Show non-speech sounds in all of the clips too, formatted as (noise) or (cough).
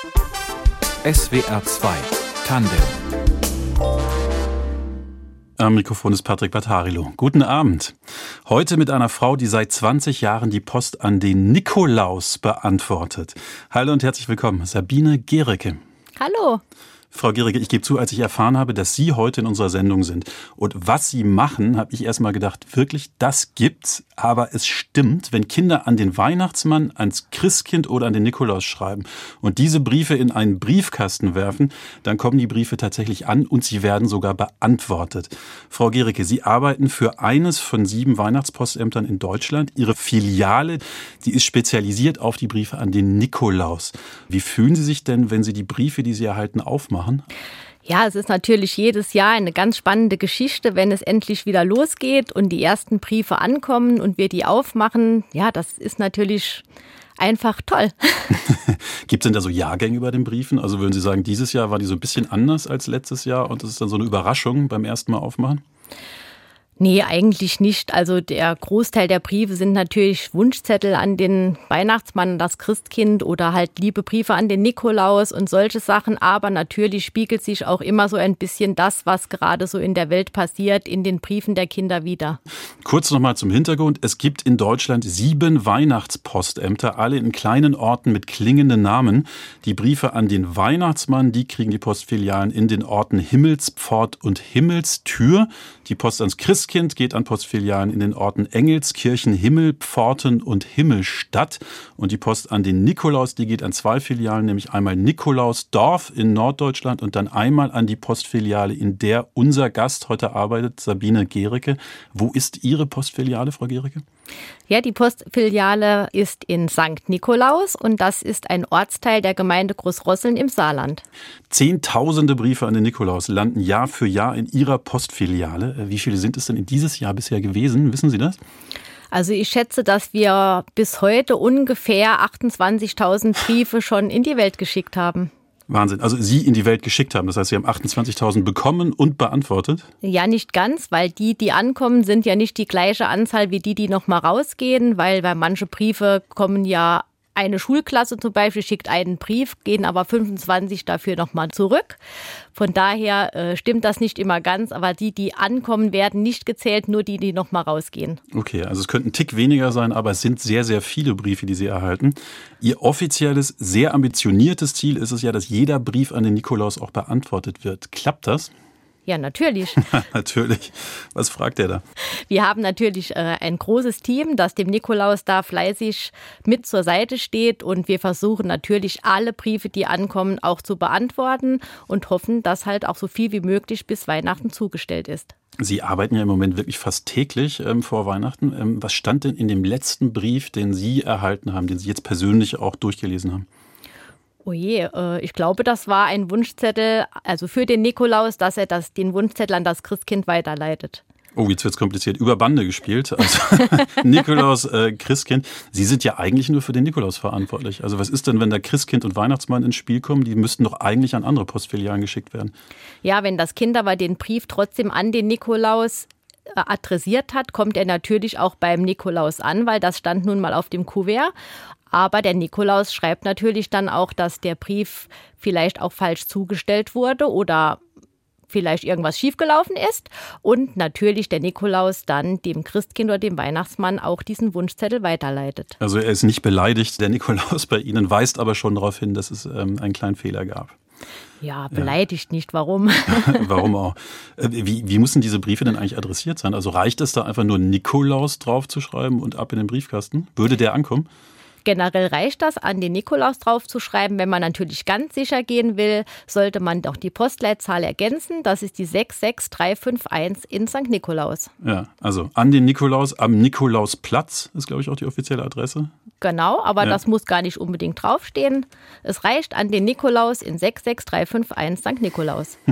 SWR 2 Tandem am Mikrofon ist Patrick Battarilo. Guten Abend. Heute mit einer Frau, die seit 20 Jahren die Post an den Nikolaus beantwortet. Hallo und herzlich willkommen, Sabine Gericke. Hallo. Frau Gericke, ich gebe zu, als ich erfahren habe, dass Sie heute in unserer Sendung sind und was Sie machen, habe ich erst mal gedacht, wirklich, das gibt's. Aber es stimmt, wenn Kinder an den Weihnachtsmann, ans Christkind oder an den Nikolaus schreiben und diese Briefe in einen Briefkasten werfen, dann kommen die Briefe tatsächlich an und sie werden sogar beantwortet. Frau Gericke, Sie arbeiten für eines von sieben Weihnachtspostämtern in Deutschland. Ihre Filiale, die ist spezialisiert auf die Briefe an den Nikolaus. Wie fühlen Sie sich denn, wenn Sie die Briefe, die Sie erhalten, aufmachen? Machen? Ja, es ist natürlich jedes Jahr eine ganz spannende Geschichte, wenn es endlich wieder losgeht und die ersten Briefe ankommen und wir die aufmachen. Ja, das ist natürlich einfach toll. (laughs) Gibt es denn da so Jahrgänge über den Briefen? Also würden Sie sagen, dieses Jahr war die so ein bisschen anders als letztes Jahr und das ist dann so eine Überraschung beim ersten Mal aufmachen? Nee, eigentlich nicht. Also der Großteil der Briefe sind natürlich Wunschzettel an den Weihnachtsmann, das Christkind oder halt liebe Briefe an den Nikolaus und solche Sachen. Aber natürlich spiegelt sich auch immer so ein bisschen das, was gerade so in der Welt passiert, in den Briefen der Kinder wieder. Kurz nochmal zum Hintergrund. Es gibt in Deutschland sieben Weihnachtspostämter, alle in kleinen Orten mit klingenden Namen. Die Briefe an den Weihnachtsmann, die kriegen die Postfilialen in den Orten Himmelspfort und Himmelstür. Die Post ans Christkind Christkind geht an Postfilialen in den Orten Engelskirchen, Himmelpforten und Himmelstadt. Und die Post an den Nikolaus, die geht an zwei Filialen, nämlich einmal Nikolausdorf in Norddeutschland und dann einmal an die Postfiliale, in der unser Gast heute arbeitet, Sabine Gericke. Wo ist Ihre Postfiliale, Frau Gericke? Ja, die Postfiliale ist in St. Nikolaus und das ist ein Ortsteil der Gemeinde Großrosseln im Saarland. Zehntausende Briefe an den Nikolaus landen Jahr für Jahr in Ihrer Postfiliale. Wie viele sind es denn in dieses Jahr bisher gewesen? Wissen Sie das? Also ich schätze, dass wir bis heute ungefähr 28.000 Briefe schon in die Welt geschickt haben. Wahnsinn. Also Sie in die Welt geschickt haben. Das heißt, Sie haben 28.000 bekommen und beantwortet? Ja, nicht ganz, weil die, die ankommen, sind ja nicht die gleiche Anzahl wie die, die nochmal rausgehen, weil, weil manche Briefe kommen ja eine Schulklasse zum Beispiel schickt einen Brief, gehen aber 25 dafür nochmal zurück. Von daher äh, stimmt das nicht immer ganz, aber die, die ankommen, werden nicht gezählt, nur die, die nochmal rausgehen. Okay, also es könnten ein Tick weniger sein, aber es sind sehr, sehr viele Briefe, die Sie erhalten. Ihr offizielles, sehr ambitioniertes Ziel ist es ja, dass jeder Brief an den Nikolaus auch beantwortet wird. Klappt das? Ja, natürlich. (laughs) natürlich. Was fragt er da? Wir haben natürlich äh, ein großes Team, das dem Nikolaus da fleißig mit zur Seite steht und wir versuchen natürlich alle Briefe, die ankommen, auch zu beantworten und hoffen, dass halt auch so viel wie möglich bis Weihnachten zugestellt ist. Sie arbeiten ja im Moment wirklich fast täglich ähm, vor Weihnachten. Ähm, was stand denn in dem letzten Brief, den Sie erhalten haben, den Sie jetzt persönlich auch durchgelesen haben? Oh je, äh, ich glaube, das war ein Wunschzettel, also für den Nikolaus, dass er das, den Wunschzettel an das Christkind weiterleitet. Oh, jetzt wird's kompliziert. Über Bande gespielt. Also (laughs) Nikolaus, äh, Christkind. Sie sind ja eigentlich nur für den Nikolaus verantwortlich. Also was ist denn, wenn da Christkind und Weihnachtsmann ins Spiel kommen? Die müssten doch eigentlich an andere Postfilialen geschickt werden. Ja, wenn das Kind aber den Brief trotzdem an den Nikolaus äh, adressiert hat, kommt er natürlich auch beim Nikolaus an, weil das stand nun mal auf dem Kuvert. Aber der Nikolaus schreibt natürlich dann auch, dass der Brief vielleicht auch falsch zugestellt wurde oder vielleicht irgendwas schiefgelaufen ist und natürlich der Nikolaus dann dem Christkind oder dem Weihnachtsmann auch diesen Wunschzettel weiterleitet. Also er ist nicht beleidigt, der Nikolaus bei Ihnen weist aber schon darauf hin, dass es ähm, einen kleinen Fehler gab. Ja, beleidigt ja. nicht. Warum? (laughs) Warum auch? Äh, wie, wie müssen diese Briefe denn eigentlich adressiert sein? Also reicht es da einfach nur Nikolaus draufzuschreiben und ab in den Briefkasten? Würde der ankommen? Generell reicht das, an den Nikolaus draufzuschreiben. Wenn man natürlich ganz sicher gehen will, sollte man doch die Postleitzahl ergänzen. Das ist die 66351 in St. Nikolaus. Ja, also an den Nikolaus am Nikolausplatz ist, glaube ich, auch die offizielle Adresse. Genau, aber ja. das muss gar nicht unbedingt draufstehen. Es reicht an den Nikolaus in 66351 St. Nikolaus. (laughs)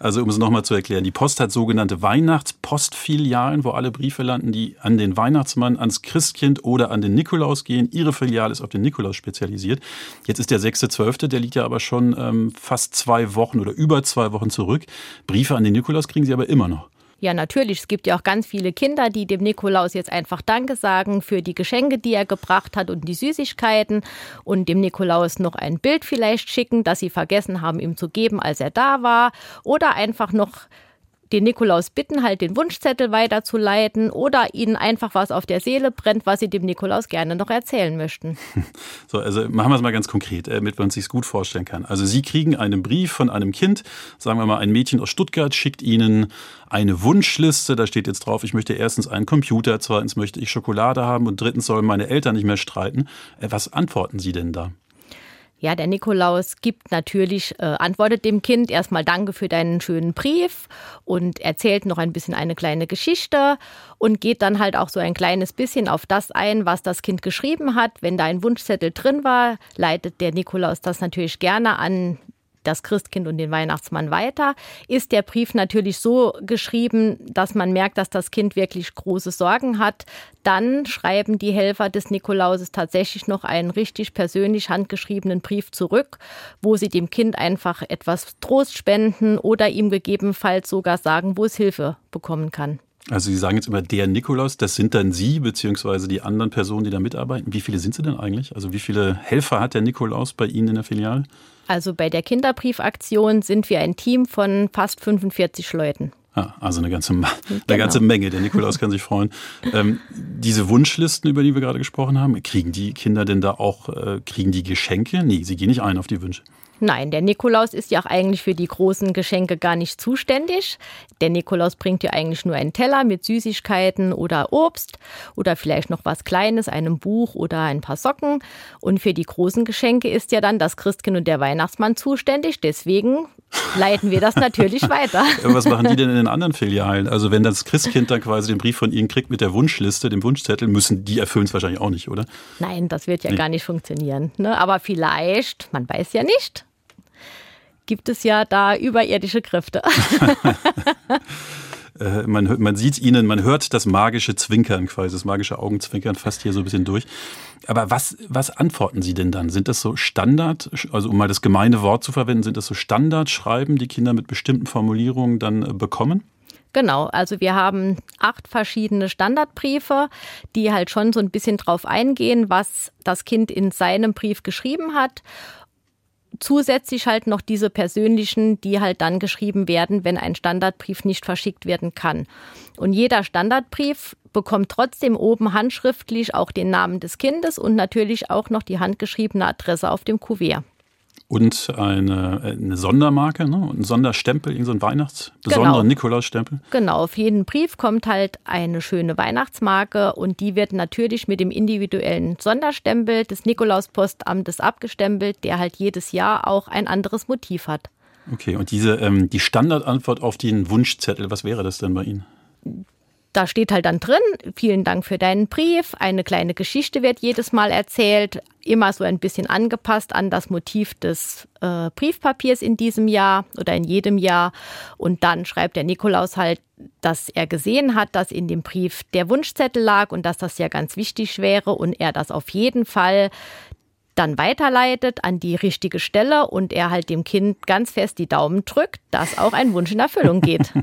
Also um es nochmal zu erklären, die Post hat sogenannte Weihnachtspostfilialen, wo alle Briefe landen, die an den Weihnachtsmann, ans Christkind oder an den Nikolaus gehen. Ihre Filiale ist auf den Nikolaus spezialisiert. Jetzt ist der 6.12., der liegt ja aber schon ähm, fast zwei Wochen oder über zwei Wochen zurück. Briefe an den Nikolaus kriegen Sie aber immer noch. Ja, natürlich. Es gibt ja auch ganz viele Kinder, die dem Nikolaus jetzt einfach Danke sagen für die Geschenke, die er gebracht hat und die Süßigkeiten und dem Nikolaus noch ein Bild vielleicht schicken, das sie vergessen haben, ihm zu geben, als er da war. Oder einfach noch den Nikolaus bitten, halt den Wunschzettel weiterzuleiten oder ihnen einfach was auf der Seele brennt, was sie dem Nikolaus gerne noch erzählen möchten. (laughs) So, also machen wir es mal ganz konkret, äh, damit man es sich gut vorstellen kann. Also Sie kriegen einen Brief von einem Kind, sagen wir mal, ein Mädchen aus Stuttgart schickt Ihnen eine Wunschliste, da steht jetzt drauf, ich möchte erstens einen Computer, zweitens möchte ich Schokolade haben und drittens sollen meine Eltern nicht mehr streiten. Äh, was antworten Sie denn da? Ja, der Nikolaus gibt natürlich, äh, antwortet dem Kind erstmal Danke für deinen schönen Brief und erzählt noch ein bisschen eine kleine Geschichte und geht dann halt auch so ein kleines bisschen auf das ein, was das Kind geschrieben hat. Wenn da ein Wunschzettel drin war, leitet der Nikolaus das natürlich gerne an das Christkind und den Weihnachtsmann weiter, ist der Brief natürlich so geschrieben, dass man merkt, dass das Kind wirklich große Sorgen hat. Dann schreiben die Helfer des Nikolauses tatsächlich noch einen richtig persönlich handgeschriebenen Brief zurück, wo sie dem Kind einfach etwas Trost spenden oder ihm gegebenenfalls sogar sagen, wo es Hilfe bekommen kann. Also Sie sagen jetzt immer der Nikolaus, das sind dann Sie beziehungsweise die anderen Personen, die da mitarbeiten. Wie viele sind Sie denn eigentlich? Also wie viele Helfer hat der Nikolaus bei Ihnen in der Filiale? Also bei der Kinderbriefaktion sind wir ein Team von fast 45 Leuten. Ah, also eine ganze, eine genau. ganze Menge. Der Nikolaus kann sich freuen. Ähm, diese Wunschlisten, über die wir gerade gesprochen haben, kriegen die Kinder denn da auch, äh, kriegen die Geschenke? Nee, sie gehen nicht ein auf die Wünsche. Nein, der Nikolaus ist ja auch eigentlich für die großen Geschenke gar nicht zuständig. Der Nikolaus bringt ja eigentlich nur einen Teller mit Süßigkeiten oder Obst oder vielleicht noch was Kleines, einem Buch oder ein paar Socken. Und für die großen Geschenke ist ja dann das Christkind und der Weihnachtsmann zuständig. Deswegen leiten wir das (laughs) natürlich weiter. Was machen die denn in den anderen Filialen? Also wenn das Christkind dann quasi den Brief von Ihnen kriegt mit der Wunschliste, dem Wunschzettel, müssen die erfüllen es wahrscheinlich auch nicht, oder? Nein, das wird ja nee. gar nicht funktionieren. Ne? Aber vielleicht, man weiß ja nicht, gibt es ja da überirdische Kräfte. (laughs) Äh, man, man sieht ihnen, man hört das magische Zwinkern quasi, das magische Augenzwinkern fast hier so ein bisschen durch. Aber was, was antworten Sie denn dann? Sind das so Standard, also um mal das gemeine Wort zu verwenden, sind das so Standardschreiben, die Kinder mit bestimmten Formulierungen dann äh, bekommen? Genau, also wir haben acht verschiedene Standardbriefe, die halt schon so ein bisschen drauf eingehen, was das Kind in seinem Brief geschrieben hat zusätzlich halt noch diese persönlichen, die halt dann geschrieben werden, wenn ein Standardbrief nicht verschickt werden kann. Und jeder Standardbrief bekommt trotzdem oben handschriftlich auch den Namen des Kindes und natürlich auch noch die handgeschriebene Adresse auf dem Kuvert und eine, eine Sondermarke, ne? ein Sonderstempel, irgendein so Weihnachts-, besonderer genau. Nikolausstempel. Genau, auf jeden Brief kommt halt eine schöne Weihnachtsmarke und die wird natürlich mit dem individuellen Sonderstempel des Nikolauspostamtes abgestempelt, der halt jedes Jahr auch ein anderes Motiv hat. Okay, und diese ähm, die Standardantwort auf den Wunschzettel, was wäre das denn bei Ihnen? Da steht halt dann drin, vielen Dank für deinen Brief. Eine kleine Geschichte wird jedes Mal erzählt, immer so ein bisschen angepasst an das Motiv des äh, Briefpapiers in diesem Jahr oder in jedem Jahr. Und dann schreibt der Nikolaus halt, dass er gesehen hat, dass in dem Brief der Wunschzettel lag und dass das ja ganz wichtig wäre und er das auf jeden Fall dann weiterleitet an die richtige Stelle und er halt dem Kind ganz fest die Daumen drückt, dass auch ein Wunsch in Erfüllung geht. (laughs)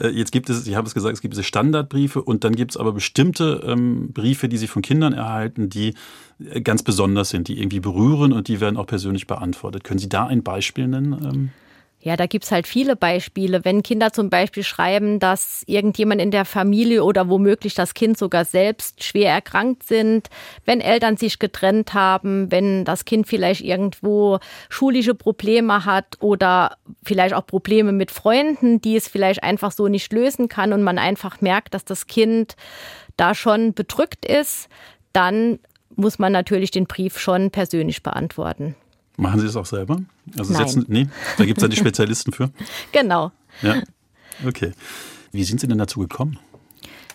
Äh, jetzt gibt es, ich habe es gesagt, es gibt diese Standardbriefe und dann gibt es aber bestimmte ähm, Briefe, die Sie von Kindern erhalten, die äh, ganz besonders sind, die irgendwie berühren und die werden auch persönlich beantwortet. Können Sie da ein Beispiel nennen? Ja, da gibt's halt viele Beispiele. Wenn Kinder zum Beispiel schreiben, dass irgendjemand in der Familie oder womöglich das Kind sogar selbst schwer erkrankt sind, wenn Eltern sich getrennt haben, wenn das Kind vielleicht irgendwo schulische Probleme hat oder vielleicht auch Probleme mit Freunden, die es vielleicht einfach so nicht lösen kann und man einfach merkt, dass das Kind da schon bedrückt ist, dann muss man natürlich den Brief schon persönlich beantworten. Machen Sie es auch selber? Also Nein. Setzen, nee, da gibt es ja die Spezialisten für. (laughs) Genau. Ja. Okay. Wie sind Sie denn dazu gekommen?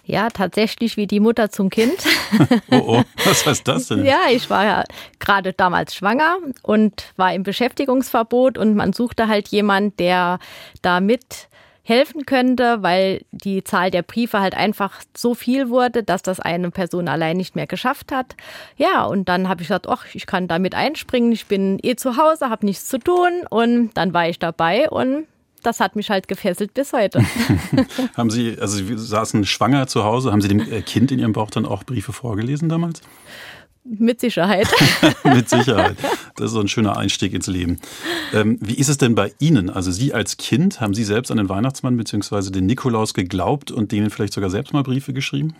Ja, tatsächlich wie die Mutter zum Kind. (laughs) oh oh, was heißt das denn? Ja, ich war ja gerade damals schwanger und war im Beschäftigungsverbot und man suchte halt jemand, der da mit helfen könnte, weil die Zahl der Briefe halt einfach so viel wurde, dass das eine Person allein nicht mehr geschafft hat. Ja, und dann habe ich gesagt, ach, ich kann damit einspringen, ich bin eh zu Hause, habe nichts zu tun und dann war ich dabei und das hat mich halt gefesselt bis heute. (laughs) (laughs) haben Sie, also Sie saßen schwanger zu Hause, haben Sie dem äh, Kind in Ihrem Bauch dann auch Briefe vorgelesen damals? Mit Sicherheit. (laughs) Mit Sicherheit. Das ist so ein schöner Einstieg ins Leben. Ähm, wie ist es denn bei Ihnen? Also Sie als Kind, haben Sie selbst an den Weihnachtsmann bzw. den Nikolaus geglaubt und denen vielleicht sogar selbst mal Briefe geschrieben?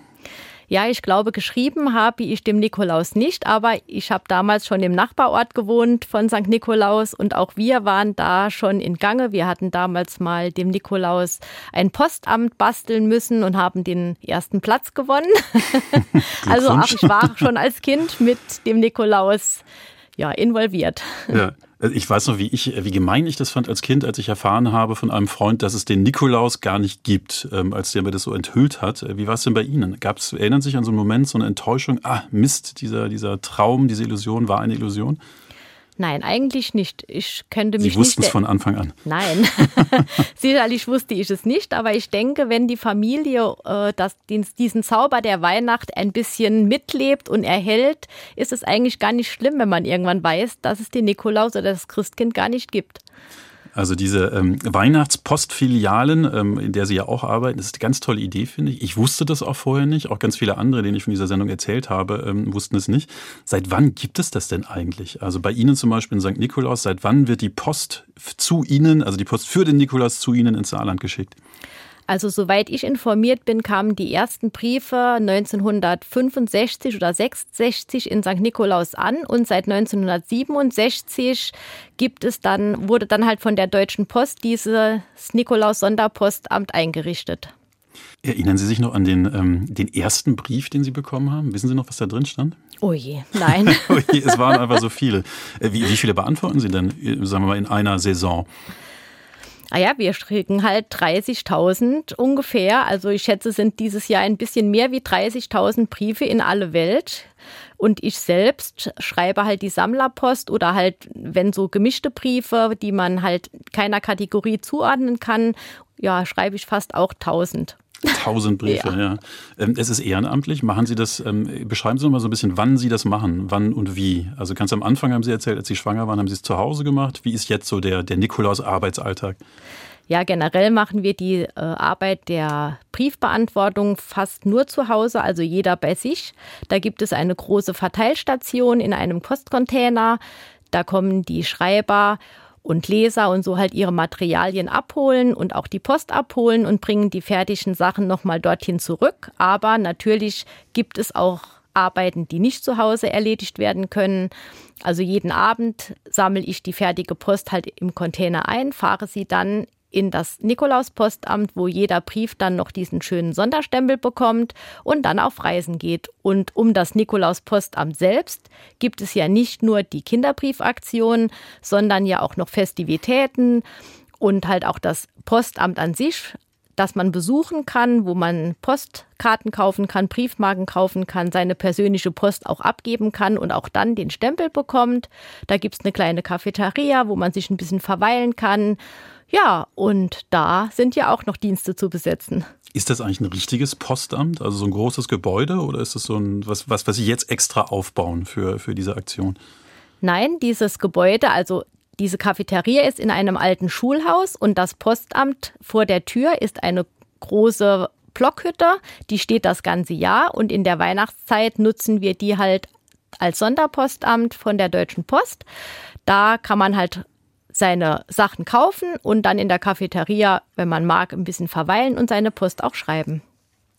Ja, ich glaube, geschrieben habe ich dem Nikolaus nicht, aber ich habe damals schon im Nachbarort gewohnt von St. Nikolaus und auch wir waren da schon in Gange. Wir hatten damals mal dem Nikolaus ein Postamt basteln müssen und haben den ersten Platz gewonnen. (laughs) also auch ich war schon als Kind mit dem Nikolaus ja, involviert. Ja. Also ich weiß noch, wie ich, wie gemein ich das fand als Kind, als ich erfahren habe von einem Freund, dass es den Nikolaus gar nicht gibt, ähm, als der mir das so enthüllt hat. Wie war es denn bei Ihnen? Gab es, erinnern Sie sich an so einen Moment, so eine Enttäuschung? Ah, Mist, dieser, dieser Traum, diese Illusion war eine Illusion? Nein, eigentlich nicht. Ich könnte mich Sie wussten es von Anfang an. Nein, (laughs) sicherlich wusste ich es nicht, aber ich denke, wenn die Familie äh, das, diesen Zauber der Weihnacht ein bisschen mitlebt und erhält, ist es eigentlich gar nicht schlimm, wenn man irgendwann weiß, dass es den Nikolaus oder das Christkind gar nicht gibt. Also diese ähm, Weihnachtspostfilialen, ähm, in der Sie ja auch arbeiten, das ist eine ganz tolle Idee, finde ich. Ich wusste das auch vorher nicht. Auch ganz viele andere, denen ich von dieser Sendung erzählt habe, ähm, wussten es nicht. Seit wann gibt es das denn eigentlich? Also bei Ihnen zum Beispiel in St. Nikolaus, seit wann wird die Post zu Ihnen, also die Post für den Nikolaus zu Ihnen ins Saarland geschickt? Also soweit ich informiert bin, kamen die ersten Briefe 1965 oder 66 in St. Nikolaus an und seit 1967 gibt es dann, wurde dann halt von der Deutschen Post dieses Nikolaus-Sonderpostamt eingerichtet. Erinnern Sie sich noch an den, ähm, den ersten Brief, den Sie bekommen haben? Wissen Sie noch, was da drin stand? Oh je, nein. (laughs) oh je, es waren einfach so viele. Äh, wie, wie viele beantworten Sie denn, äh, sagen wir mal, in einer Saison? Ah ja, wir kriegen halt 30.000 ungefähr. Also ich schätze, sind dieses Jahr ein bisschen mehr wie 30.000 Briefe in alle Welt. Und ich selbst schreibe halt die Sammlerpost oder halt, wenn so gemischte Briefe, die man halt keiner Kategorie zuordnen kann, ja, schreibe ich fast auch 1000. Tausend Briefe, ja. ja. Ähm, es ist ehrenamtlich. Machen Sie das, ähm, beschreiben Sie noch mal so ein bisschen, wann Sie das machen, wann und wie. Also ganz am Anfang haben Sie erzählt, als Sie schwanger waren, haben Sie es zu Hause gemacht. Wie ist jetzt so der, der Nikolaus-Arbeitsalltag? Ja, generell machen wir die äh, Arbeit der Briefbeantwortung fast nur zu Hause, also jeder bei sich. Da gibt es eine große Verteilstation in einem Postcontainer. Da kommen die Schreiber und Leser und so halt ihre Materialien abholen und auch die Post abholen und bringen die fertigen Sachen nochmal dorthin zurück. Aber natürlich gibt es auch Arbeiten, die nicht zu Hause erledigt werden können. Also jeden Abend sammle ich die fertige Post halt im Container ein, fahre sie dann in das Nikolauspostamt, wo jeder Brief dann noch diesen schönen Sonderstempel bekommt und dann auf Reisen geht. Und um das Nikolauspostamt selbst gibt es ja nicht nur die Kinderbriefaktion, sondern ja auch noch Festivitäten und halt auch das Postamt an sich, das man besuchen kann, wo man Postkarten kaufen kann, Briefmarken kaufen kann, seine persönliche Post auch abgeben kann und auch dann den Stempel bekommt. Da gibt es eine kleine Cafeteria, wo man sich ein bisschen verweilen kann ja, und da sind ja auch noch Dienste zu besetzen. Ist das eigentlich ein richtiges Postamt, also so ein großes Gebäude, oder ist das so ein, was, was, was Sie jetzt extra aufbauen für, für diese Aktion? Nein, dieses Gebäude, also diese Cafeteria ist in einem alten Schulhaus und das Postamt vor der Tür ist eine große Blockhütte, die steht das ganze Jahr und in der Weihnachtszeit nutzen wir die halt als Sonderpostamt von der Deutschen Post. Da kann man halt seine Sachen kaufen und dann in der Cafeteria, wenn man mag, ein bisschen verweilen und seine Post auch schreiben.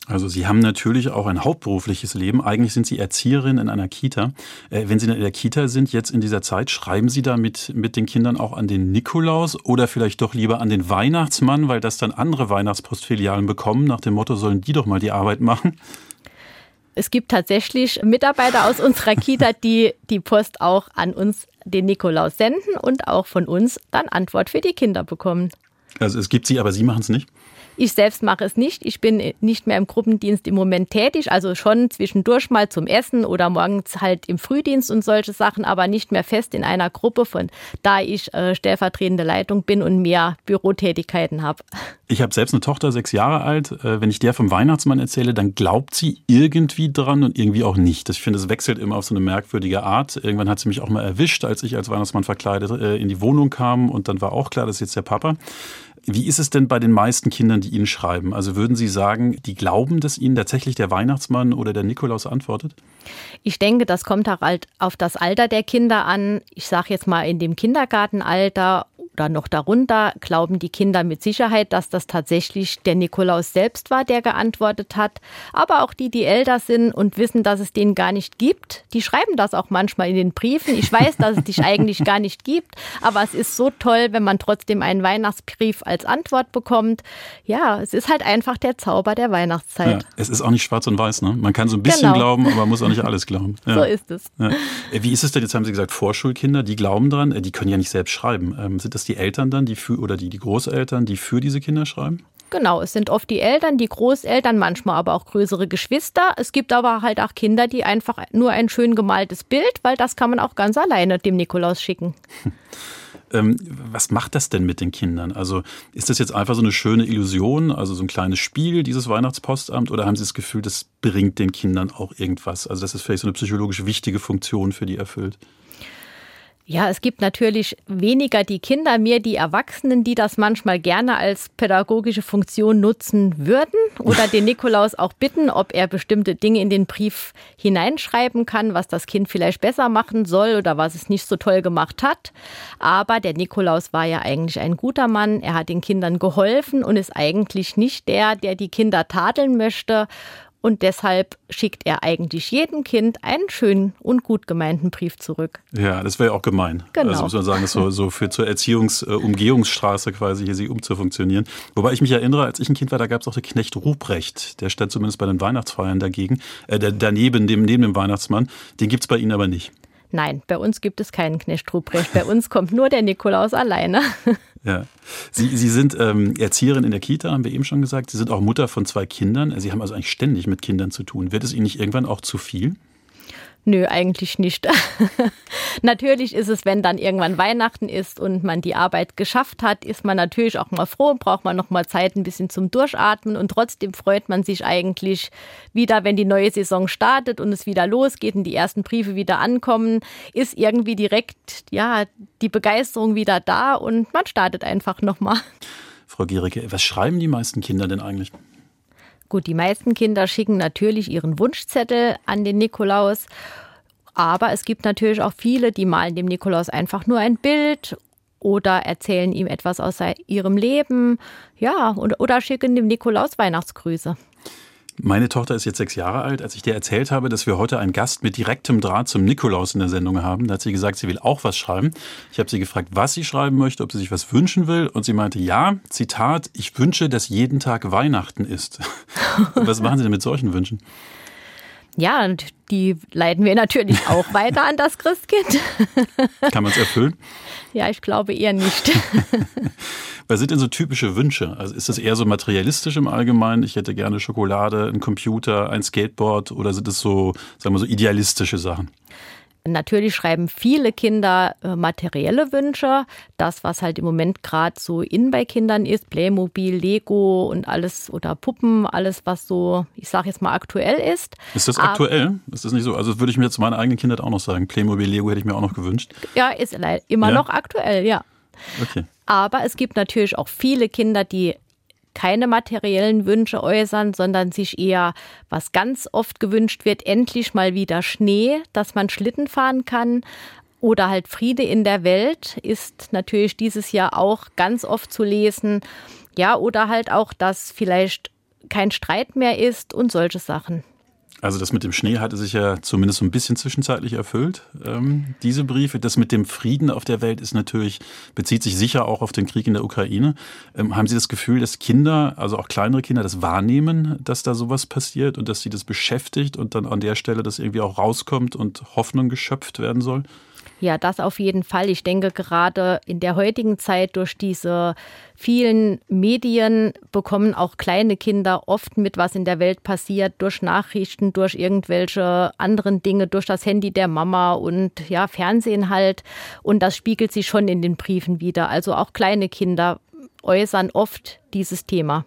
Also Sie haben natürlich auch ein hauptberufliches Leben. Eigentlich sind Sie Erzieherin in einer Kita. Äh, wenn Sie in der Kita sind, jetzt in dieser Zeit, schreiben Sie da mit, mit den Kindern auch an den Nikolaus oder vielleicht doch lieber an den Weihnachtsmann, weil das dann andere Weihnachtspostfilialen bekommen, nach dem Motto, sollen die doch mal die Arbeit machen? Es gibt tatsächlich Mitarbeiter aus unserer Kita, die die Post auch an uns, den Nikolaus, senden und auch von uns dann Antwort für die Kinder bekommen. Also es gibt sie, aber Sie machen es nicht? Ich selbst mache es nicht. Ich bin nicht mehr im Gruppendienst im Moment tätig, also schon zwischendurch mal zum Essen oder morgens halt im Frühdienst und solche Sachen, aber nicht mehr fest in einer Gruppe, von da ich äh, stellvertretende Leitung bin und mehr Bürotätigkeiten habe. Ich habe selbst eine Tochter, sechs Jahre alt. Äh, wenn ich der vom Weihnachtsmann erzähle, dann glaubt sie irgendwie dran und irgendwie auch nicht. Ich finde, es wechselt immer auf so eine merkwürdige Art. Irgendwann hat sie mich auch mal erwischt, als ich als Weihnachtsmann verkleidet äh, in die Wohnung kam und dann war auch klar, das ist jetzt der Papa. Wie ist es denn bei den meisten Kindern, die Ihnen schreiben? Also würden Sie sagen, die glauben, dass Ihnen tatsächlich der Weihnachtsmann oder der Nikolaus antwortet? Ich denke, das kommt auch halt auf das Alter der Kinder an. Ich sage jetzt mal in dem Kindergartenalter oder noch darunter glauben die Kinder mit Sicherheit, dass das tatsächlich der Nikolaus selbst war, der geantwortet hat. Aber auch die, die älter sind und wissen, dass es den gar nicht gibt, die schreiben das auch manchmal in den Briefen. Ich weiß, dass es dich (laughs) eigentlich gar nicht gibt, aber es ist so toll, wenn man trotzdem einen Weihnachtsbrief als Antwort bekommt. Ja, es ist halt einfach der Zauber der Weihnachtszeit. Ja, es ist auch nicht schwarz und weiß, ne? Man kann so ein bisschen genau. glauben, aber man muss auch nicht alles glauben. (laughs) Ja. So ist es. Ja. Wie ist es denn, jetzt haben Sie gesagt, Vorschulkinder, die glauben dran, äh, die können ja nicht selbst schreiben. Ähm, sind das das die Eltern dann, die für oder die, die Großeltern, die für diese Kinder schreiben? Genau, es sind oft die Eltern, die Großeltern, manchmal aber auch größere Geschwister. Es gibt aber halt auch Kinder, die einfach nur ein schön gemaltes Bild, weil das kann man auch ganz alleine dem Nikolaus schicken. (laughs) Ähm, was macht das denn mit den Kindern? Also ist das jetzt einfach so eine schöne Illusion, also so ein kleines Spiel, dieses Weihnachtspostamt, oder haben Sie das Gefühl, das bringt den Kindern auch irgendwas? Also dass es vielleicht so eine psychologisch wichtige Funktion für die erfüllt? Ja, es gibt natürlich weniger die Kinder, mehr die Erwachsenen, die das manchmal gerne als pädagogische Funktion nutzen würden oder den Nikolaus auch bitten, ob er bestimmte Dinge in den Brief hineinschreiben kann, was das Kind vielleicht besser machen soll oder was es nicht so toll gemacht hat. Aber der Nikolaus war ja eigentlich ein guter Mann. Er hat den Kindern geholfen und ist eigentlich nicht der, der die Kinder tadeln möchte. Und deshalb schickt er eigentlich jedem Kind einen schönen und gut gemeinten Brief zurück. Ja, das wäre ja auch gemein. Genau. Also muss man sagen, so, so für zur Erziehungsumgehungsstraße äh, quasi hier sie umzufunktionieren. Wobei ich mich erinnere, als ich ein Kind war, da gab es auch den Knecht Ruprecht. Der stand zumindest bei den Weihnachtsfeiern dagegen, äh, daneben, dem, neben dem Weihnachtsmann. Den gibt es bei Ihnen aber nicht. Nein, bei uns gibt es keinen Knecht Ruprecht. Bei uns kommt nur der Nikolaus alleine. (laughs) Ja. Sie, Sie sind ähm, Erzieherin in der Kita, haben wir eben schon gesagt. Sie sind auch Mutter von zwei Kindern. Sie haben also eigentlich ständig mit Kindern zu tun. Wird es Ihnen nicht irgendwann auch zu viel? Nö, eigentlich nicht. (laughs) natürlich ist es, wenn dann irgendwann Weihnachten ist und man die Arbeit geschafft hat, ist man natürlich auch mal froh, braucht man noch mal Zeit ein bisschen zum Durchatmen und trotzdem freut man sich eigentlich wieder, wenn die neue Saison startet und es wieder losgeht und die ersten Briefe wieder ankommen, ist irgendwie direkt ja die Begeisterung wieder da und man startet einfach noch mal. Frau Gericke, was schreiben die meisten Kinder denn eigentlich? Gut, die meisten Kinder schicken natürlich ihren Wunschzettel an den Nikolaus. Aber es gibt natürlich auch viele, die malen dem Nikolaus einfach nur ein Bild oder erzählen ihm etwas aus ihrem Leben. Ja, oder schicken dem Nikolaus Weihnachtsgrüße. Meine Tochter ist jetzt sechs Jahre alt. Als ich dir erzählt habe, dass wir heute einen Gast mit direktem Draht zum Nikolaus in der Sendung haben, da hat sie gesagt, sie will auch was schreiben. Ich habe sie gefragt, was sie schreiben möchte, ob sie sich was wünschen will. Und sie meinte, ja, Zitat, ich wünsche, dass jeden Tag Weihnachten ist. (laughs) was machen Sie denn mit solchen Wünschen? Ja, und die leiten wir natürlich (laughs) auch weiter an das Christkind. Kann man es erfüllen? (laughs) Ja, ich glaube eher nicht. (laughs) Was sind denn so typische Wünsche? Also ist das eher so materialistisch im Allgemeinen? Ich hätte gerne Schokolade, einen Computer, ein Skateboard oder sind es so, sagen wir so, idealistische Sachen? Natürlich schreiben viele Kinder äh, materielle Wünsche. Das, was halt im Moment gerade so in bei Kindern ist, Playmobil, Lego und alles oder Puppen, alles, was so, ich sage jetzt mal, aktuell ist. Ist das aktuell? ist das nicht so? Also würde ich mir jetzt meine eigenen Kindheit auch noch sagen. Playmobil, Lego hätte ich mir auch noch gewünscht. Ja, ist immer ja? noch aktuell, ja. Okay. Aber es gibt natürlich auch viele Kinder, die keine materiellen Wünsche äußern, sondern sich eher, was ganz oft gewünscht wird, endlich mal wieder Schnee, dass man Schlitten fahren kann. Oder halt Friede in der Welt ist natürlich dieses Jahr auch ganz oft zu lesen. Ja, oder halt auch, dass vielleicht kein Streit mehr ist und solche Sachen. Also das mit dem Schnee hatte sich ja zumindest so ein bisschen zwischenzeitlich erfüllt, ähm, diese Briefe. Das mit dem Frieden auf der Welt ist natürlich, bezieht sich sicher auch auf den Krieg in der Ukraine. Ähm, haben Sie das Gefühl, dass Kinder, also auch kleinere Kinder, das wahrnehmen, dass da sowas passiert und dass sie das beschäftigt und dann an der Stelle das irgendwie auch rauskommt und Hoffnung geschöpft werden soll? Ja, das auf jeden Fall. Ich denke, gerade in der heutigen Zeit durch diese vielen Medien bekommen auch kleine Kinder oft mit, was in der Welt passiert, durch Nachrichten, durch irgendwelche anderen Dinge, durch das Handy der Mama und ja, Fernsehen halt. Und das spiegelt sich schon in den Briefen wieder. Also auch kleine Kinder äußern oft dieses Thema.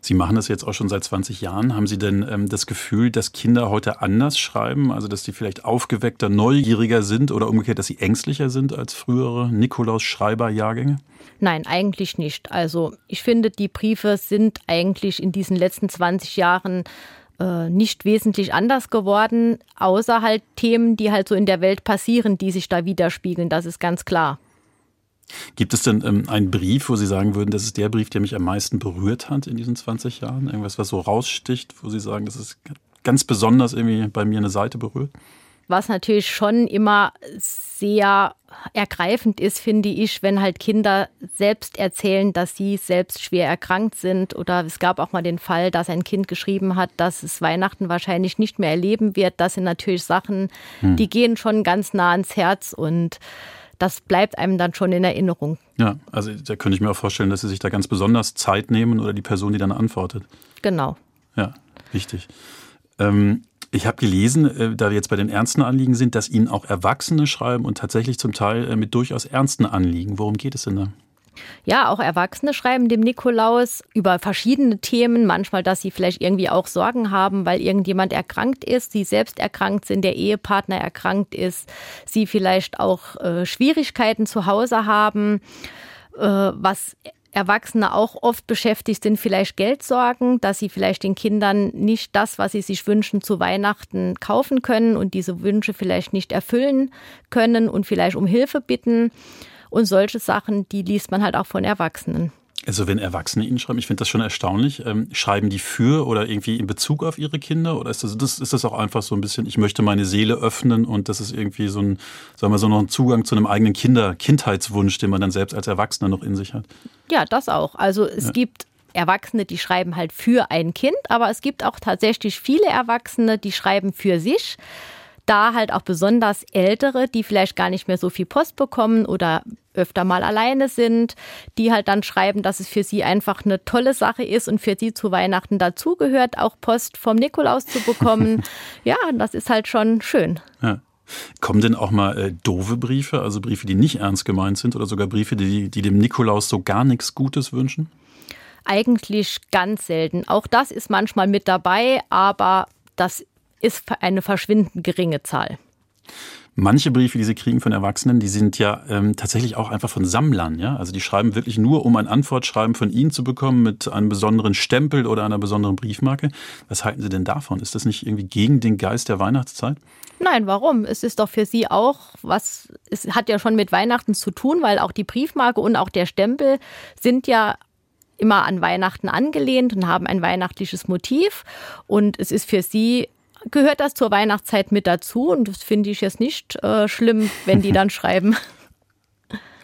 Sie machen das jetzt auch schon seit 20 Jahren. Haben Sie denn ähm, das Gefühl, dass Kinder heute anders schreiben? Also, dass sie vielleicht aufgeweckter, neugieriger sind oder umgekehrt, dass sie ängstlicher sind als frühere Nikolaus-Schreiber-Jahrgänge? Nein, eigentlich nicht. Also, ich finde, die Briefe sind eigentlich in diesen letzten 20 Jahren äh, nicht wesentlich anders geworden, außer halt Themen, die halt so in der Welt passieren, die sich da widerspiegeln. Das ist ganz klar. Gibt es denn ähm, einen Brief, wo Sie sagen würden, das ist der Brief, der mich am meisten berührt hat in diesen 20 Jahren? Irgendwas, was so raussticht, wo Sie sagen, das ist ganz besonders irgendwie bei mir eine Seite berührt? Was natürlich schon immer sehr ergreifend ist, finde ich, wenn halt Kinder selbst erzählen, dass sie selbst schwer erkrankt sind. Oder es gab auch mal den Fall, dass ein Kind geschrieben hat, dass es Weihnachten wahrscheinlich nicht mehr erleben wird. Das sind natürlich Sachen, hm. die gehen schon ganz nah ans Herz und das bleibt einem dann schon in Erinnerung. Ja, also da könnte ich mir auch vorstellen, dass Sie sich da ganz besonders Zeit nehmen oder die Person, die dann antwortet. Genau. Ja, wichtig. Ähm, ich habe gelesen, äh, da wir jetzt bei den ernsten Anliegen sind, dass Ihnen auch Erwachsene schreiben und tatsächlich zum Teil äh, mit durchaus ernsten Anliegen. Worum geht es denn da? Ja, auch Erwachsene schreiben dem Nikolaus über verschiedene Themen. Manchmal, dass sie vielleicht irgendwie auch Sorgen haben, weil irgendjemand erkrankt ist, sie selbst erkrankt sind, der Ehepartner erkrankt ist, sie vielleicht auch äh, Schwierigkeiten zu Hause haben, äh, was Erwachsene auch oft beschäftigt sind, vielleicht Geldsorgen, dass sie vielleicht den Kindern nicht das, was sie sich wünschen, zu Weihnachten kaufen können und diese Wünsche vielleicht nicht erfüllen können und vielleicht um Hilfe bitten. Und solche Sachen, die liest man halt auch von Erwachsenen. Also wenn Erwachsene Ihnen schreiben, ich finde das schon erstaunlich, ähm, schreiben die für oder irgendwie in Bezug auf ihre Kinder oder ist das, das, ist das auch einfach so ein bisschen, ich möchte meine Seele öffnen und das ist irgendwie so ein, sagen wir so noch ein Zugang zu einem eigenen Kinder, Kindheitswunsch, den man dann selbst als Erwachsener noch in sich hat? Ja, das auch. Also es ja. gibt Erwachsene, die schreiben halt für ein Kind, aber es gibt auch tatsächlich viele Erwachsene, die schreiben für sich da halt auch besonders Ältere, die vielleicht gar nicht mehr so viel Post bekommen oder öfter mal alleine sind, die halt dann schreiben, dass es für sie einfach eine tolle Sache ist und für sie zu Weihnachten dazugehört, auch Post vom Nikolaus zu bekommen. (laughs) ja, das ist halt schon schön. Ja. Kommen denn auch mal äh, doofe Briefe, also Briefe, die nicht ernst gemeint sind oder sogar Briefe, die, die dem Nikolaus so gar nichts Gutes wünschen? Eigentlich ganz selten. Auch das ist manchmal mit dabei, aber das ist eine verschwindend geringe Zahl. Manche Briefe, die Sie kriegen von Erwachsenen, die sind ja ähm, tatsächlich auch einfach von Sammlern. Ja? Also die schreiben wirklich nur, um ein Antwortschreiben von Ihnen zu bekommen mit einem besonderen Stempel oder einer besonderen Briefmarke. Was halten Sie denn davon? Ist das nicht irgendwie gegen den Geist der Weihnachtszeit? Nein, warum? Es ist doch für Sie auch was, es hat ja schon mit Weihnachten zu tun, weil auch die Briefmarke und auch der Stempel sind ja immer an Weihnachten angelehnt und haben ein weihnachtliches Motiv. Und es ist für Sie gehört das zur Weihnachtszeit mit dazu und das finde ich jetzt nicht äh, schlimm, wenn die dann (laughs) schreiben.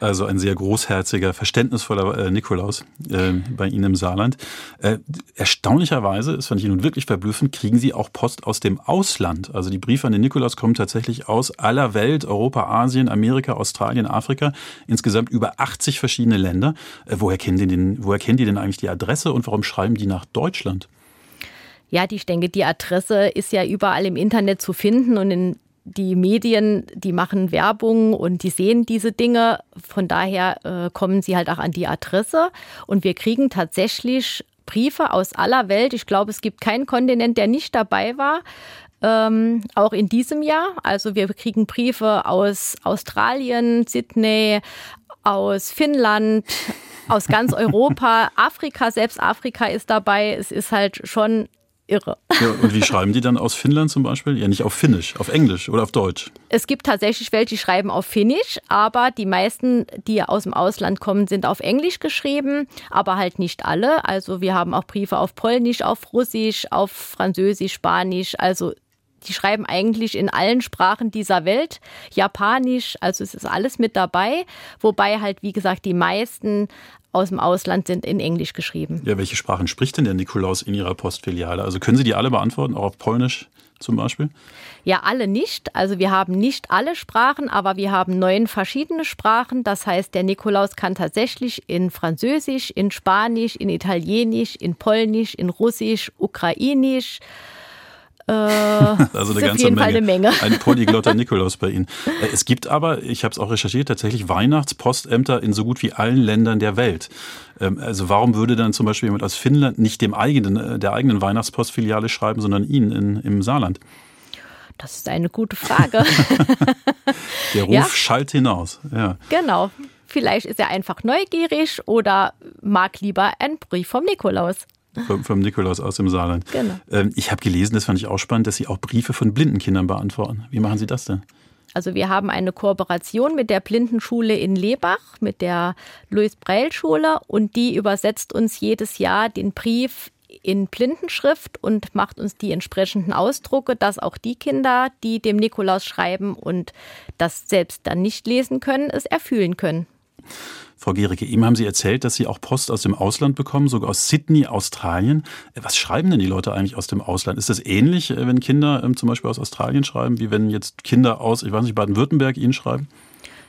Also ein sehr großherziger, verständnisvoller äh, Nikolaus äh, bei Ihnen im Saarland. Äh, erstaunlicherweise, das fand ich nun wirklich verblüffend, kriegen Sie auch Post aus dem Ausland. Also die Briefe an den Nikolaus kommen tatsächlich aus aller Welt, Europa, Asien, Amerika, Australien, Afrika, insgesamt über 80 verschiedene Länder. Äh, woher, kennen die denn, woher kennen die denn eigentlich die Adresse und warum schreiben die nach Deutschland? Ja, ich denke, die Adresse ist ja überall im Internet zu finden und in die Medien, die machen Werbung und die sehen diese Dinge. Von daher äh, kommen sie halt auch an die Adresse. Und wir kriegen tatsächlich Briefe aus aller Welt. Ich glaube, es gibt keinen Kontinent, der nicht dabei war. Ähm, auch in diesem Jahr. Also wir kriegen Briefe aus Australien, Sydney, aus Finnland, aus ganz Europa, (laughs) Afrika, selbst Afrika ist dabei. Es ist halt schon irre. Ja, und wie schreiben die dann aus Finnland zum Beispiel? Ja, nicht auf Finnisch, auf Englisch oder auf Deutsch. Es gibt tatsächlich welche, die schreiben auf Finnisch, aber die meisten, die aus dem Ausland kommen, sind auf Englisch geschrieben, aber halt nicht alle. Also wir haben auch Briefe auf Polnisch, auf Russisch, auf Französisch, Spanisch. Also die schreiben eigentlich in allen Sprachen dieser Welt, Japanisch, also es ist alles mit dabei, wobei halt, wie gesagt, die meisten aus dem Ausland sind in Englisch geschrieben. Ja, welche Sprachen spricht denn der Nikolaus in Ihrer Postfiliale? Also können Sie die alle beantworten, auch auf Polnisch zum Beispiel? Ja, alle nicht. Also wir haben nicht alle Sprachen, aber wir haben neun verschiedene Sprachen. Das heißt, der Nikolaus kann tatsächlich in Französisch, in Spanisch, in Italienisch, in Polnisch, in Russisch, Ukrainisch, Äh, (laughs) also eine ganze Menge. Eine, Menge. ein polyglotter (laughs) Nikolaus bei Ihnen. Äh, es gibt aber, ich habe es auch recherchiert, tatsächlich Weihnachtspostämter in so gut wie allen Ländern der Welt. Ähm, also warum würde dann zum Beispiel jemand aus Finnland nicht dem eigenen, äh, der eigenen Weihnachtspostfiliale schreiben, sondern Ihnen in, im Saarland? Das ist eine gute Frage. (laughs) der Ruf ja. schallt hinaus. Ja. Genau. Vielleicht ist er einfach neugierig oder mag lieber einen Brief vom Nikolaus. Vom, vom Nikolaus aus dem Saarland. Genau. Ähm, ich habe gelesen, das fand ich auch spannend, dass Sie auch Briefe von blinden Kindern beantworten. Wie machen Sie das denn? Also wir haben eine Kooperation mit der Blindenschule in Lebach, mit der Louis-Breil-Schule und die übersetzt uns jedes Jahr den Brief in Blindenschrift und macht uns die entsprechenden Ausdrucke, dass auch die Kinder, die dem Nikolaus schreiben und das selbst dann nicht lesen können, es erfühlen können. Frau Gericke, eben haben Sie erzählt, dass Sie auch Post aus dem Ausland bekommen, sogar aus Sydney, Australien. Was schreiben denn die Leute eigentlich aus dem Ausland? Ist das ähnlich, äh, wenn Kinder ähm, zum Beispiel aus Australien schreiben, wie wenn jetzt Kinder aus, ich weiß nicht, Baden-Württemberg Ihnen schreiben?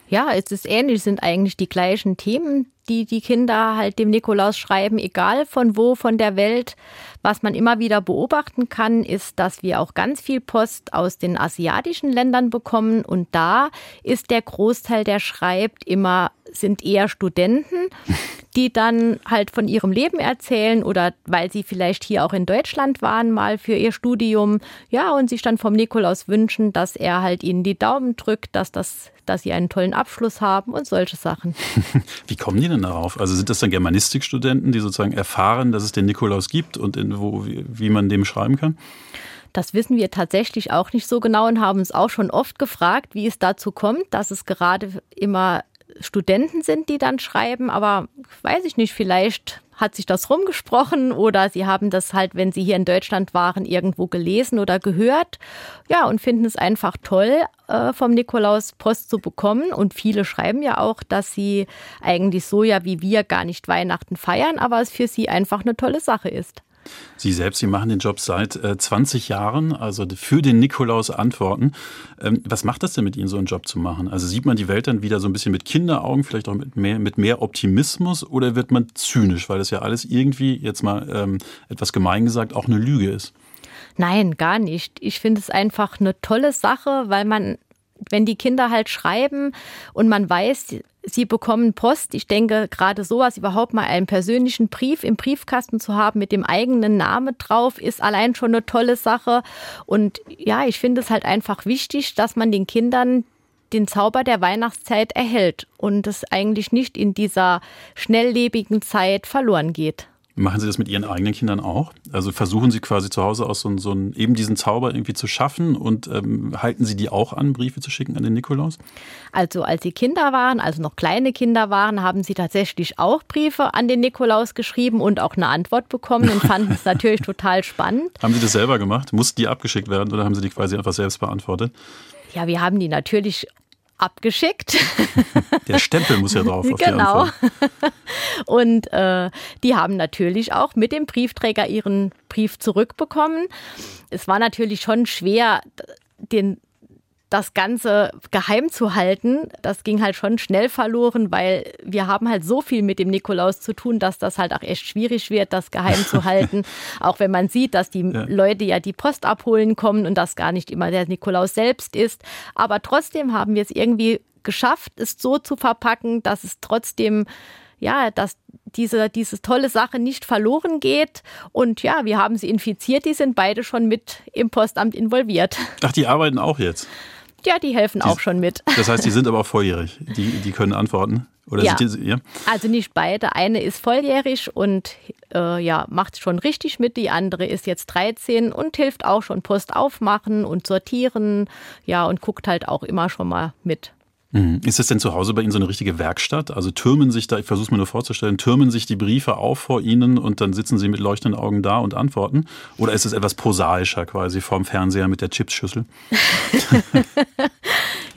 Ja, es ist ähnlich, es sind eigentlich die gleichen Themen, die die Kinder halt dem Nikolaus schreiben, egal von wo von der Welt. Was man immer wieder beobachten kann, ist, dass wir auch ganz viel Post aus den asiatischen Ländern bekommen und da ist der Großteil, der schreibt, immer sind eher Studenten, (laughs) die dann halt von ihrem Leben erzählen oder weil sie vielleicht hier auch in Deutschland waren mal für ihr Studium. Ja, und sich dann vom Nikolaus wünschen, dass er halt ihnen die Daumen drückt, dass das dass sie einen tollen Abschluss haben und solche Sachen. (laughs) Wie kommen die denn darauf? Also sind das dann Germanistikstudenten, die sozusagen erfahren, dass es den Nikolaus gibt und in wo, wie, man dem schreiben kann? Das wissen wir tatsächlich auch nicht so genau und haben uns auch schon oft gefragt, wie es dazu kommt, dass es gerade immer Studenten sind, die dann schreiben, aber weiß ich nicht, vielleicht hat sich das rumgesprochen oder sie haben das halt, wenn sie hier in Deutschland waren, irgendwo gelesen oder gehört. Ja, und finden es einfach toll, äh, vom Nikolaus Post zu bekommen. Und viele schreiben ja auch, dass sie eigentlich so ja wie wir gar nicht Weihnachten feiern, aber es für sie einfach eine tolle Sache ist. Sie selbst, Sie machen den Job seit 20 äh, Jahren, also für den Nikolaus antworten. Ähm, was macht das denn mit Ihnen, so einen Job zu machen? Also sieht man die Welt dann wieder so ein bisschen mit Kinderaugen, vielleicht auch mit mehr, mit mehr Optimismus oder wird man zynisch, weil das ja alles irgendwie, jetzt mal ähm, etwas gemein gesagt, auch eine Lüge ist? Nein, gar nicht. Ich finde es einfach eine tolle Sache, weil man wenn die Kinder halt schreiben und man weiß, sie bekommen Post. Ich denke, gerade sowas, überhaupt mal einen persönlichen Brief im Briefkasten zu haben mit dem eigenen Namen drauf, ist allein schon eine tolle Sache. Und ja, ich finde es halt einfach wichtig, dass man den Kindern den Zauber der Weihnachtszeit erhält und es eigentlich nicht in dieser schnelllebigen Zeit verloren geht. Machen Sie das mit Ihren eigenen Kindern auch? Also versuchen Sie quasi zu Hause aus so, so eben diesen Zauber irgendwie zu schaffen und ähm, halten Sie die auch an, Briefe zu schicken an den Nikolaus? Also als Sie Kinder waren, also noch kleine Kinder waren, haben Sie tatsächlich auch Briefe an den Nikolaus geschrieben und auch eine Antwort bekommen und fanden es (laughs) natürlich total spannend. Haben Sie das selber gemacht? Mussten die abgeschickt werden oder haben Sie die quasi einfach selbst beantwortet? Ja, wir haben die natürlich abgeschickt. (laughs) Der Stempel muss ja drauf. Auf genau. (laughs) Und äh, die haben natürlich auch mit dem Briefträger ihren Brief zurückbekommen. Es war natürlich schon schwer, den das Ganze geheim zu halten, das ging halt schon schnell verloren, weil wir haben halt so viel mit dem Nikolaus zu tun, dass das halt auch echt schwierig wird, das geheim zu halten. (laughs) auch wenn man sieht, dass die ja. Leute ja die Post abholen kommen und das gar nicht immer der Nikolaus selbst ist. Aber trotzdem haben wir es irgendwie geschafft, es so zu verpacken, dass es trotzdem ja, dass diese, diese tolle Sache nicht verloren geht. Und ja, wir haben sie infiziert, die sind beide schon mit im Postamt involviert. Ach, die arbeiten auch jetzt? Ja, die helfen die, auch schon mit. Das heißt, die (laughs) sind aber auch volljährig. Die, die können antworten. Oder ja. Die, ja. Also nicht beide. Eine ist volljährig und äh, ja, macht schon richtig mit. Die andere ist jetzt 13 und hilft auch schon Post aufmachen und sortieren. Ja, und guckt halt auch immer schon mal mit. Mhm. Ist das denn zu Hause bei Ihnen so eine richtige Werkstatt? Also türmen sich da, ich versuche es mir nur vorzustellen, türmen sich die Briefe auf vor Ihnen und dann sitzen Sie mit leuchtenden Augen da und antworten? Oder ist es etwas prosaischer quasi vorm Fernseher mit der Chipsschüssel? (laughs)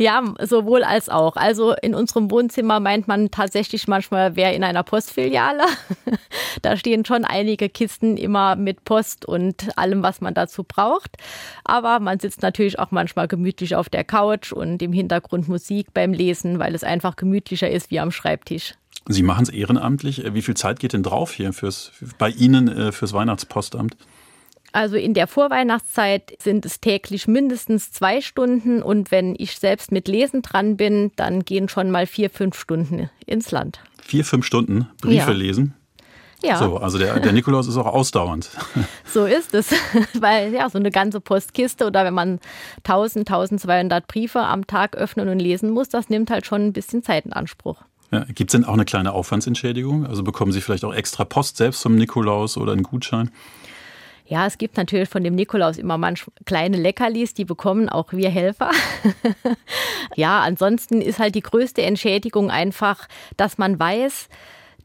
ja, sowohl als auch. Also in unserem Wohnzimmer meint man tatsächlich manchmal, wer in einer Postfiliale. (laughs) da stehen schon einige Kisten immer mit Post und allem, was man dazu braucht. Aber man sitzt natürlich auch manchmal gemütlich auf der Couch und im Hintergrund Musik bei beim Lesen, weil es einfach gemütlicher ist wie am Schreibtisch. Sie machen es ehrenamtlich. Wie viel Zeit geht denn drauf hier fürs, bei Ihnen äh, fürs Weihnachtspostamt? Also in der Vorweihnachtszeit sind es täglich mindestens zwei Stunden und wenn ich selbst mit Lesen dran bin, dann gehen schon mal vier, fünf Stunden ins Land. Vier, fünf Stunden Briefe ja. lesen? Ja. So, also der, der Nikolaus ist auch ausdauernd. (laughs) So ist es, (laughs) weil ja, so eine ganze Postkiste oder wenn man 1000, 1200 Briefe am Tag öffnen und lesen muss, das nimmt halt schon ein bisschen Zeit in Anspruch. Ja, Gibt es denn auch eine kleine Aufwandsentschädigung? Also bekommen Sie vielleicht auch extra Post selbst vom Nikolaus oder einen Gutschein? Ja, es gibt natürlich von dem Nikolaus immer manch kleine Leckerlis, die bekommen auch wir Helfer. (laughs) ja, ansonsten ist halt die größte Entschädigung einfach, dass man weiß,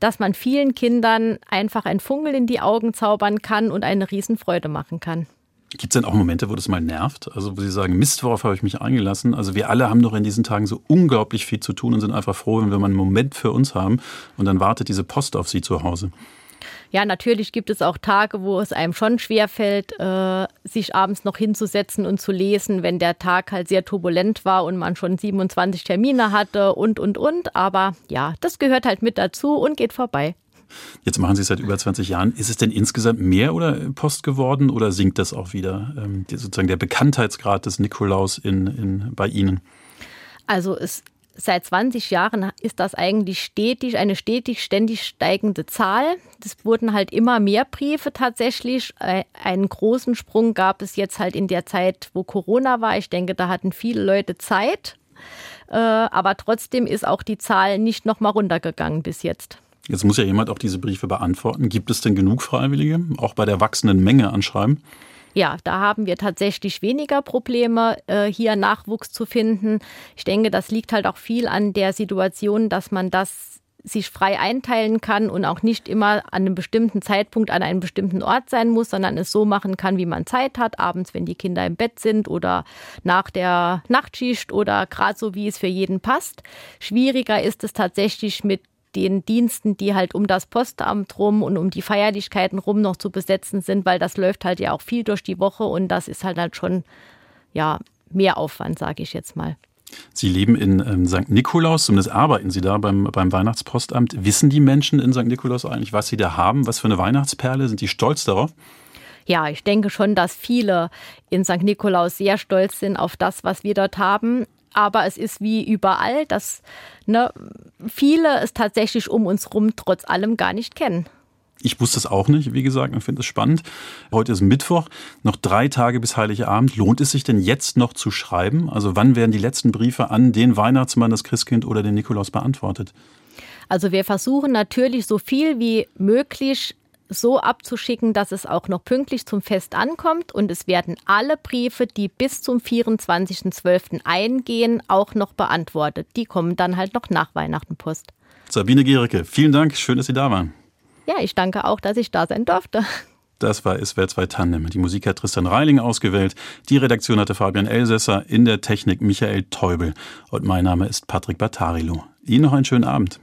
dass man vielen Kindern einfach ein Funkel in die Augen zaubern kann und eine Riesenfreude machen kann. Gibt es denn auch Momente, wo das mal nervt? Also wo Sie sagen, Mist, worauf habe ich mich eingelassen? Also wir alle haben doch in diesen Tagen so unglaublich viel zu tun und sind einfach froh, wenn wir mal einen Moment für uns haben und dann wartet diese Post auf Sie zu Hause. Ja, natürlich gibt es auch Tage, wo es einem schon schwerfällt, äh, sich abends noch hinzusetzen und zu lesen, wenn der Tag halt sehr turbulent war und man schon 27 Termine hatte und, und, und. Aber ja, das gehört halt mit dazu und geht vorbei. Jetzt machen Sie es seit über 20 Jahren. Ist es denn insgesamt mehr oder Post geworden oder sinkt das auch wieder, ähm, sozusagen der Bekanntheitsgrad des Nikolaus in, in, bei Ihnen? Also es seit 20 Jahren ist das eigentlich stetig, eine stetig, ständig steigende Zahl. Es wurden halt immer mehr Briefe tatsächlich. Äh, einen großen Sprung gab es jetzt halt in der Zeit, wo Corona war. Ich denke, da hatten viele Leute Zeit. Äh, aber trotzdem ist auch die Zahl nicht nochmal runtergegangen bis jetzt. Jetzt muss ja jemand auch diese Briefe beantworten. Gibt es denn genug Freiwillige, auch bei der wachsenden Menge an Schreiben? Ja, da haben wir tatsächlich weniger Probleme, äh, hier Nachwuchs zu finden. Ich denke, das liegt halt auch viel an der Situation, dass man das sich frei einteilen kann und auch nicht immer an einem bestimmten Zeitpunkt an einem bestimmten Ort sein muss, sondern es so machen kann, wie man Zeit hat, abends, wenn die Kinder im Bett sind oder nach der Nachtschicht oder gerade so, wie es für jeden passt. Schwieriger ist es tatsächlich mit den Diensten, die halt um das Postamt rum und um die Feierlichkeiten rum noch zu besetzen sind, weil das läuft halt ja auch viel durch die Woche und das ist halt, halt schon ja mehr Aufwand, sage ich jetzt mal. Sie leben in ähm, St. Nikolaus, zumindest arbeiten Sie da beim, beim Weihnachtspostamt. Wissen die Menschen in St. Nikolaus eigentlich, was sie da haben? Was für eine Weihnachtsperle? Sind die stolz darauf? Ja, ich denke schon, dass viele in St. Nikolaus sehr stolz sind auf das, was wir dort haben aber es ist wie überall, dass ne, viele es tatsächlich um uns rum trotz allem gar nicht kennen. Ich wusste es auch nicht, wie gesagt, und finde es spannend. Heute ist Mittwoch, noch drei Tage bis Heiligabend. Lohnt es sich denn jetzt noch zu schreiben? Also wann werden die letzten Briefe an den Weihnachtsmann, das Christkind oder den Nikolaus beantwortet? Also wir versuchen natürlich so viel wie möglich so abzuschicken, dass es auch noch pünktlich zum Fest ankommt. Und es werden alle Briefe, die bis zum 24.12. eingehen, auch noch beantwortet. Die kommen dann halt noch nach Weihnachten Post. Sabine Gericke, vielen Dank. Schön, dass Sie da waren. Ja, ich danke auch, dass ich da sein durfte. Das war SWR 2 Tandem. Die Musik hat Tristan Reiling ausgewählt. Die Redaktion hatte Fabian Elsässer, in der Technik Michael Teubel. Und mein Name ist Patrick Battarilo. Ihnen noch einen schönen Abend.